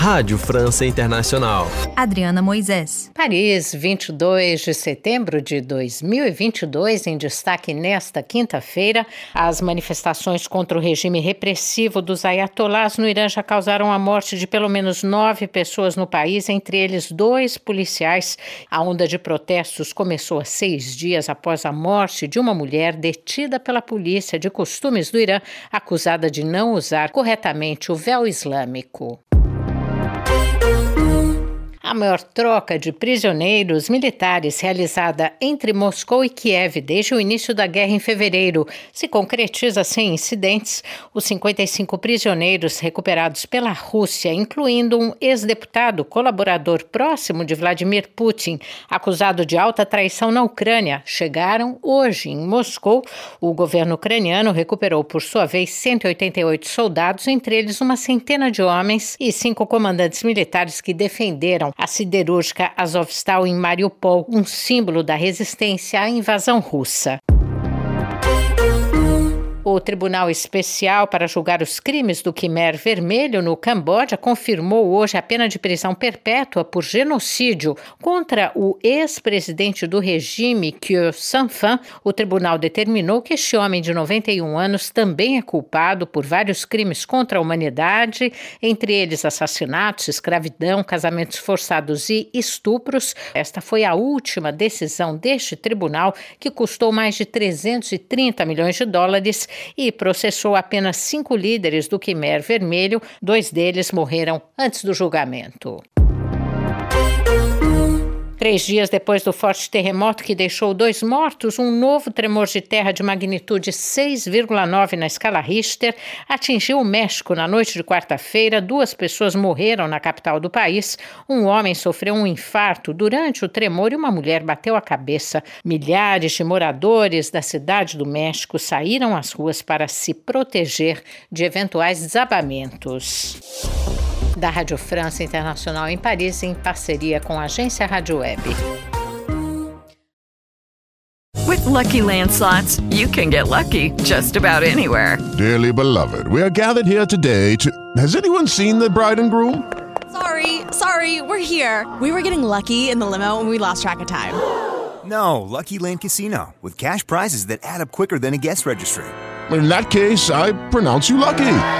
Rádio França Internacional. Adriana Moisés. Paris, 22 de setembro de 2022, em destaque nesta quinta-feira, as manifestações contra o regime repressivo dos ayatolás no Irã já causaram a morte de pelo menos nove pessoas no país, entre eles dois policiais. A onda de protestos começou seis dias após a morte de uma mulher detida pela polícia de costumes do Irã, acusada de não usar corretamente o véu islâmico. A maior troca de prisioneiros militares realizada entre Moscou e Kiev desde o início da guerra em fevereiro se concretiza sem incidentes. Os 55 prisioneiros recuperados pela Rússia, incluindo um ex-deputado colaborador próximo de Vladimir Putin, acusado de alta traição na Ucrânia, chegaram hoje em Moscou. O governo ucraniano recuperou, por sua vez, 188 soldados, entre eles uma centena de homens e cinco comandantes militares que defenderam a siderúrgica Azovstal em Mariupol, um símbolo da resistência à invasão russa. O Tribunal Especial para julgar os crimes do Khmer Vermelho no Camboja confirmou hoje a pena de prisão perpétua por genocídio contra o ex-presidente do regime, Khieu Samphan. O tribunal determinou que este homem de 91 anos também é culpado por vários crimes contra a humanidade, entre eles assassinatos, escravidão, casamentos forçados e estupros. Esta foi a última decisão deste tribunal, que custou mais de 330 milhões de dólares e processou apenas cinco líderes do Quimer Vermelho, dois deles morreram antes do julgamento. Três dias depois do forte terremoto que deixou dois mortos, um novo tremor de terra de magnitude 6,9 na escala Richter atingiu o México na noite de quarta-feira. Duas pessoas morreram na capital do país. Um homem sofreu um infarto durante o tremor e uma mulher bateu a cabeça. Milhares de moradores da cidade do México saíram às ruas para se proteger de eventuais desabamentos da Rádio França Internacional em Paris, em parceria com a agência Rádio Web. With lucky landslots, you can get lucky just about anywhere. Dearly beloved, we are gathered here today to. Has anyone seen the bride and groom? Sorry, sorry, we're here. We were getting lucky in the limo and we lost track of time. No, Lucky Land Casino, with cash prizes that add up quicker than a guest registry. In that case, I pronounce you lucky.